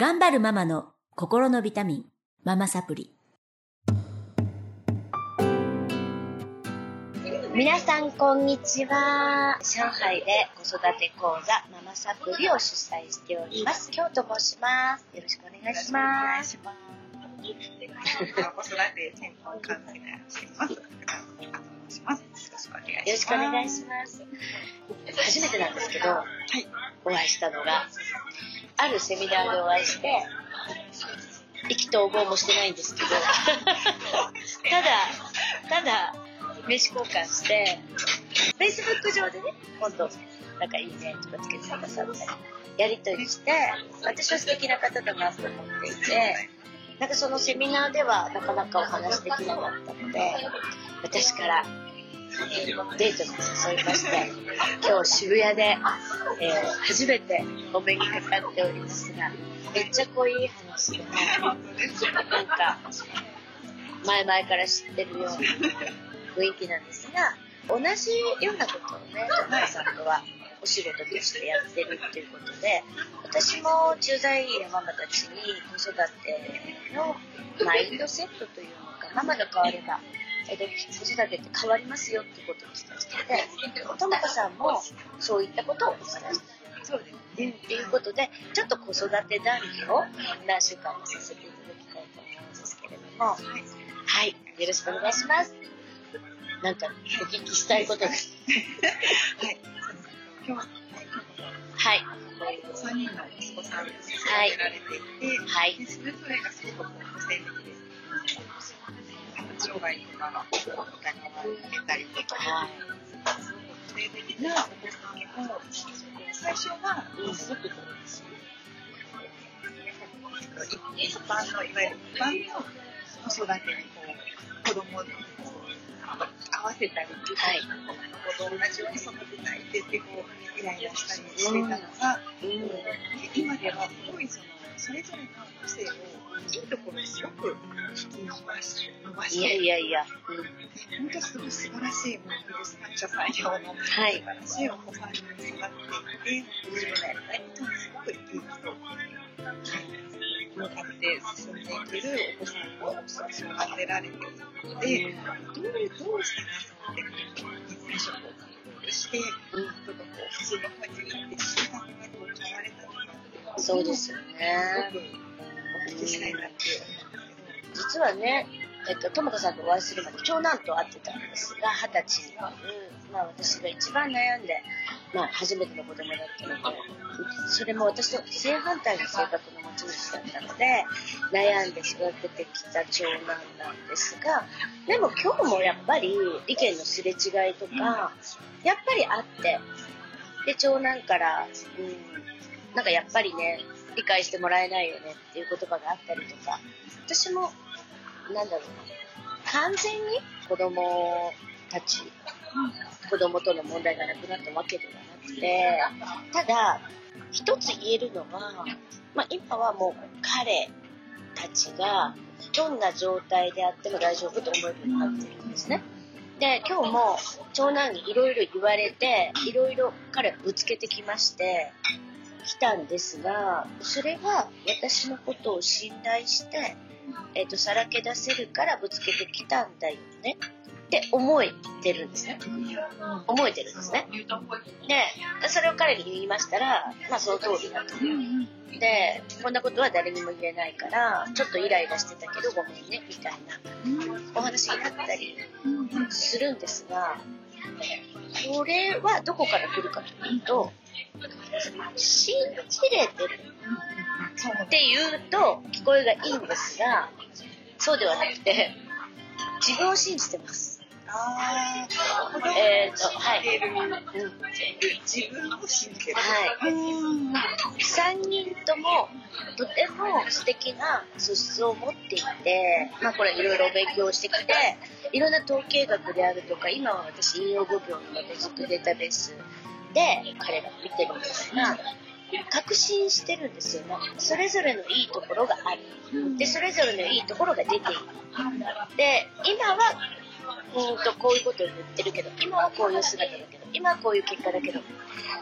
頑張るママの心のビタミン、ママサプリ。皆さん、こんにちは。上海で子育て講座、ママサプリを主催しております。京と申します。よろしくお願いします。子育て専門カウンセラーします。よろしくお願いします。初めてなんですけど、はい、お会いしたのが、あるセミナーでお会いして、意気投合もしてないんですけど、ただ、ただ、名刺交換して、Facebook 上でね、今度、なんかいいねとかつけてくださったり、やりとりして、私は素敵な方だなと思っていて、なんかそのセミナーではなかなかお話できなかったので、私からデートに誘いまして、今日渋谷で、えー、初めてお目にかかっておりますが、めっちゃ濃い話でね、なんか、前々から知ってるような雰囲気なんですが、同じようなことをね、ジョナさんとはお仕事としてやってるっていうことで、私も駐在員やママたちに子育てのマインドセットというのか、ママが変わればえで子育てって変わりますよってことを伝えてて、ともかさんもそういったことをお話してそうですね。っていうことで、ちょっと子育て談義を何週間もさせていただきたいと思うんですけれども、はい、はい、よろしくお願いします。なんかお聞きしたいことです。はい。今日はい。3人の息子さんがられていて、はい、それぞれがすごく個性的です。障害とかがお金を受けたりとか、個性的なお子さん。を最初はすごく一般のいわゆる一般の子育てにこう子供に合わせたり、はい、子と同じように育てたいって言ってこうイライラしたりしてたのが、うん、今ではすごいそのそれぞれの個性をいいところす。ごく引き伸ばし伸ばしていやいやいや、うん、本当すごい素晴らしいものです感謝作業の、はい、素晴らしいお子さんに育っていって自分のやりたいことにすごく生き生きと、はい、向かって進んでいけるお子さんを育てられているのでどうどうしたらそのテクニックして、うん、とかこう普通の方に行って習慣がこう変われたのかそうですよね。実はね、えっと、ともかさんとお会いするまで長男と会ってたんですが、二十歳に、うん、まあ私が一番悩んで、まあ初めての子供だったので、それも私と正反対の性格の持ち主だったので、悩んで育ててきた長男なんですが、でも今日もやっぱり意見のすれ違いとか、やっぱりあって、で、長男から、うん、なんかやっぱりね、理解してもらえないよねっていう言葉があったりとか、私も、なんだろうな、完全に子供たち、子供との問題がなくなったわけではなくて、ただ、一つ言えるのは、まあ、今はもう彼たちがどんな状態であっても大丈夫と思えるようになってるんですね。で、今日も長男にいろいろ言われて、いろいろ彼ぶつけてきまして、来たんですが、それは私のことを信頼して、えっ、ー、と、さらけ出せるからぶつけてきたんだよね。って思えてるんですね。思えてるんですね。で、それを彼に言いましたら、まあその通りだと。で、こんなことは誰にも言えないから、ちょっとイライラしてたけどごめんね、みたいなお話になったりするんですが、これはどこから来るかというと、信じれてるっていうと聞こえがいいんですが、そうではなくて、自分を信じてます。えっ、と、はい。自分を信じてる。はい。三人とも、とても素敵な素質を持ってい。て、まあこれい。ろい。ろ勉強してきて、い。ろんな統計学であるとか、今は私、引用語病の基づくデータベースで彼が見てるんですが、確信してるんですよね。それぞれのい。い。ところがある。で、それぞれのい。い。ところが出てい。る。で、今は、うんと、こういうことを言ってるけど、今はこういう姿だけど、今はこういう結果だけど。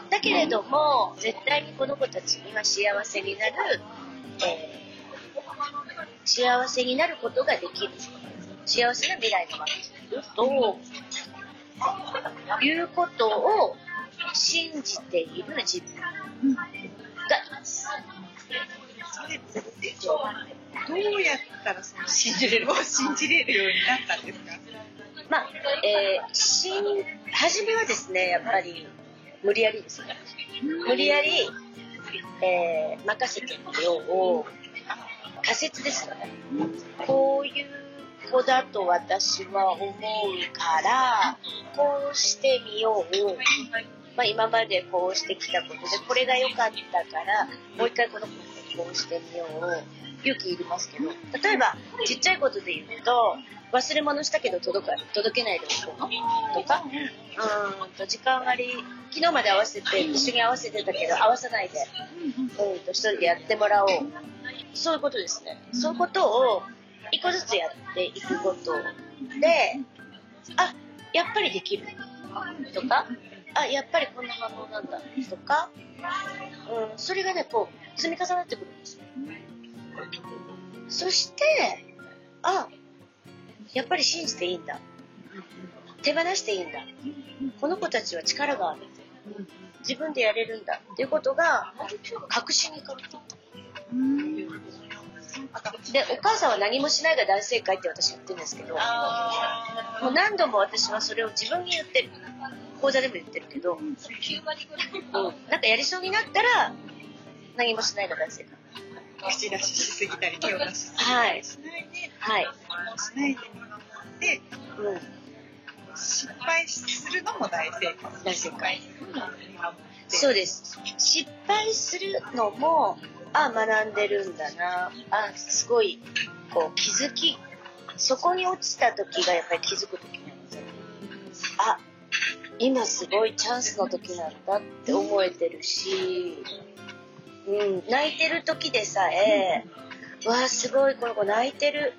だけれども、絶対にこの子たちには幸せになる、え幸せになることができる。幸せな未来が待っていると、いうことを信じている自分がいます。どうやったらその信じれるを信じれるようになったんですか？まあ、えー、し、初めはですね、やっぱり、無理やりですね。無理やり、えー、任せてみようを、仮説ですよね。こういう子だと私は思うから、こうしてみよう。まあ、今までこうしてきたことで、これが良かったから、もう一回このことこうしてみよう。勇気いりますけど、例えば、ちっちゃいことで言うと、忘れ物したけど届か届けないでおこうとか、うーんと時間割、昨日まで合わせて、一緒に合わせてたけど、合わさないで、うんと一人でやってもらおう。そういうことですね。そういうことを一個ずつやっていくこと。で、あ、やっぱりできる。とか、あ、やっぱりこんな反応なんだ。とか、うん、それがね、こう、積み重なってくるんですよ。そして、あ、やっぱり信じていいんだ。手放していいんだ。この子たちは力がある。自分でやれるんだ。っていうことが、確信に変わった。で、お母さんは何もしないが大正解って私言ってるんですけど、もう何度も私はそれを自分に言ってる。講座でも言ってるけど、うん、なんかやりそうになったら、何もしないが大正解。口出ししすぎたり手を出しすぎたはいりしないで、はい。しないで見守ってうん。失敗するのも大正解大正解見守ってそうです。失敗するのも、あ、学んでるんだな。あ、すごい、こう、気づき、そこに落ちた時がやっぱり気づく時なんですよ。あ、今すごいチャンスの時なんだって思えてるし、うん、泣いてる時でさえ、わあ、すごい、この子泣いてる。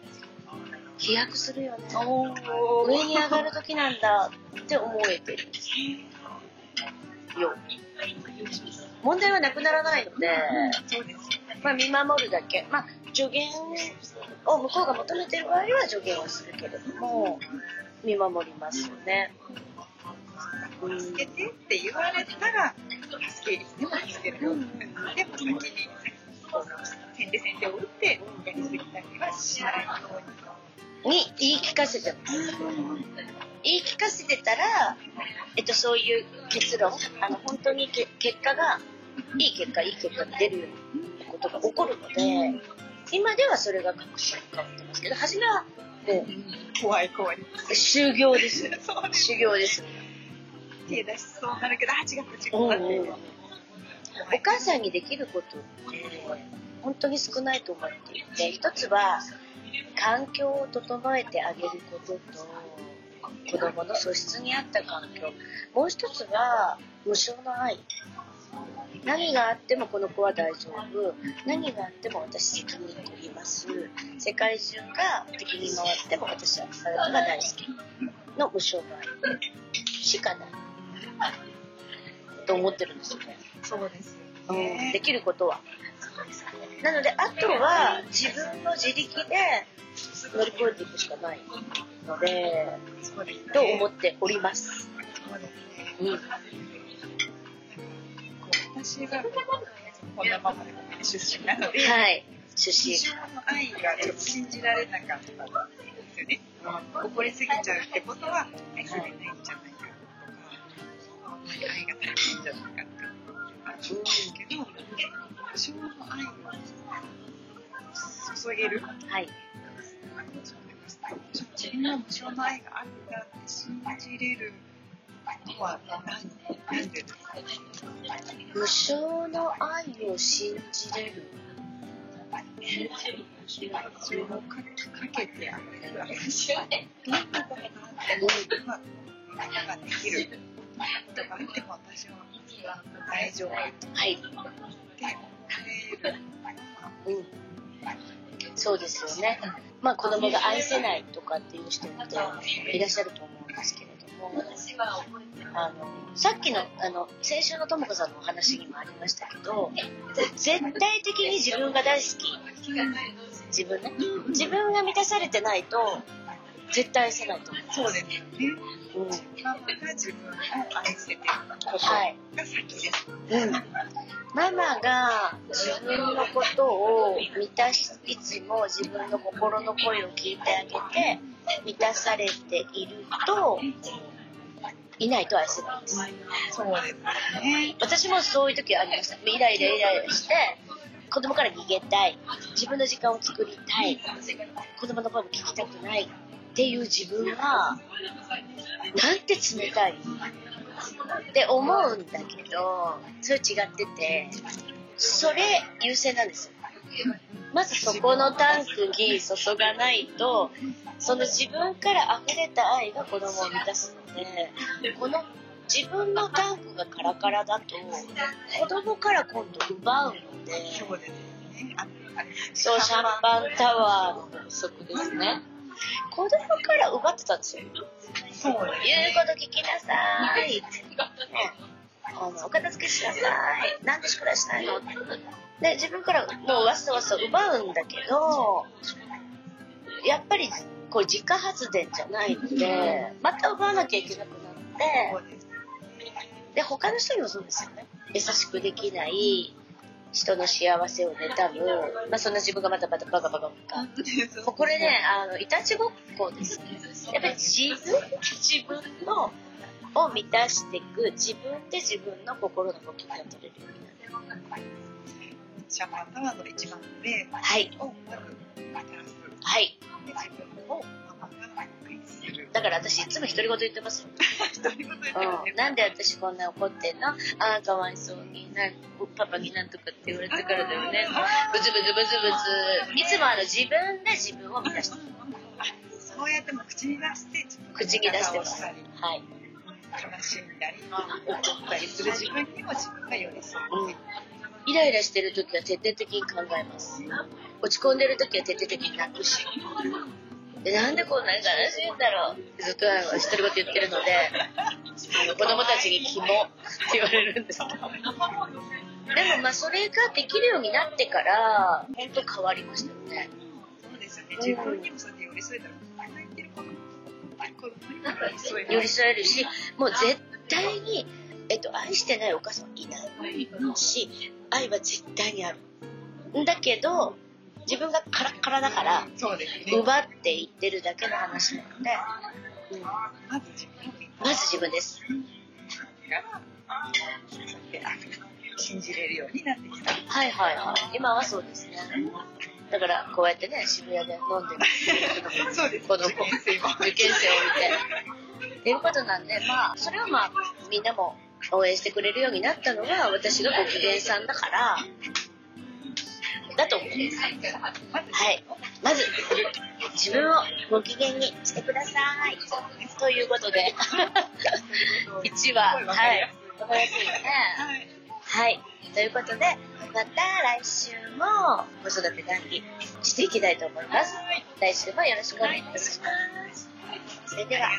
飛躍するよね。上に上がる時なんだって思えてるよ。問題はなくならないので、まあ、見守るだけ。まあ、助言を向こうが求めてる場合は助言をするけれども、見守りますよね。うん助けてって言われたら助けでも助けるよ、でも先に先手先手を打ってやりすぎたりはしないようにに言い聞かせてます。言い聞かせてたら、えっと、そういう結論、あの、本当にけ結果が、いい結果、いい結果が出るようなことが起こるので、今ではそれが確信に変わってますけど、初めはも怖い怖い。う修行です。修行です。手出しそうになるけど、あ、違った違ったって。お母さんにできることって本当に少ないと思っていて一つは環境を整えてあげることと子供の素質に合った環境。もう一つは無償の愛。何があってもこの子は大丈夫。何があっても私責任取ります。世界中が敵に回っても私はあなたが大好き。の無償の愛。しかない。と思ってるんですよねそうですようん、ね。できることは。なので、あとは自分の自力で乗り越えていくしかないので。と思っております。そうですね。うん。こう私がこんなままで出身なので、はい。出身。の愛がちょっと信じられなかったんですよね。怒りすぎちゃうってことは愛されないんじゃない愛が足りないんじゃないかってあるんですけど、非常の愛を注げる。はい。自分の無償の愛があるんだって信じれるのは何なんでですか無償の愛を信じれる。それをかかけてあげる私はどんなことがあってもまあができるとがあっても私は大丈夫ってはい。思えるうん。そうですよね。まあ子供が愛せないとかっていう人っていらっしゃると思うんですけれども、あの、さっきの、あの、先週のともこさんのお話にもありましたけど、絶対的に自分が大好き自分ね。自分が満たされてないと、絶対愛せないと思う。そうですね。うん。ママが自分を愛せてるこが先です。うん。ママが自分のことを満たしつつも自分の心の声を聞いてあげて満たされているといないと愛せないんです。そうですね。私もそういう時ありました。イライライライラして子供から逃げたい。自分の時間を作りたい。子供の声も聞きたくないっていう自分はなんて冷たい？って思うんだけどそれ違っててそれ優先なんですよ。まずそこのタンクに注がないとその自分から溢れた愛が子供を満たすのでこの自分のタンクがカラカラだと子供から今度奪うのでそうシャンパンタワーの法則ですね子供から奪ってたんですよそう言うこと聞きなさいあのお片付けしなさい。なんで宿題しないの？で、自分からもうわさわさ奪うんだけど、やっぱりこう自家発電じゃないので、また奪わなきゃいけなくなって。で、他の人にもそうですよね。優しくできない、人の幸せを妬む、まあそんな自分がまたまたバカバカバカ。もうこれね、あの、いたちごっこですね。やっぱり自分で自分の、を満たしていく、自分で自分の心の呼吸が取れるようになる。シャンパンタワーの一番上はい。はい。だから私いつも独り言言ってますよ。独り言言ってるうん。なんで私こんな怒ってんの？ああ、かわいそうにな、パパになんとかって言われたからだよね。ブツブツブツブツ。いつもあの自分で自分を満たしてる。そうやっても口に出して口に出してます。はい。悲しんだり怒ったりする自分にも自分が寄り添う。うん。イライラしてる時は徹底的に考えます。落ち込んでる時は徹底的に泣くし。でなんでこんなに悲しいんだろうってずっとあの独り言言ってるので、あ の子供たちにキモって言われるんですけど。でもまあそれができるようになってから、本当変わりましたよね。そうですよね。自分にもそうやって寄り添えたら、泣いてる。寄り添えるし、もう絶対に、えっと、愛してないお母さんはいないし、愛は絶対にある。んだけど、自分がカラッカラだから、そうですね。奪っていってるだけの話なので、うんまず自分まず自分です。信じれるようになってきた。はいはいはい。今はそうですね。だから、こうやってね、渋谷で飲んでる そうです。子供受験生も。受験生を見て。っていうことなんで、まあ、それをまあ、みんなも応援してくれるようになったのは、私がご機嫌さんだから、だと思います。はい。まず、自分をご機嫌にしてください。ということで、1話、はい。わかりやすいね。はい。はい。ということで、また来週も子育て談義していきたいと思います。来週もよろしくお願いいたします。それでは、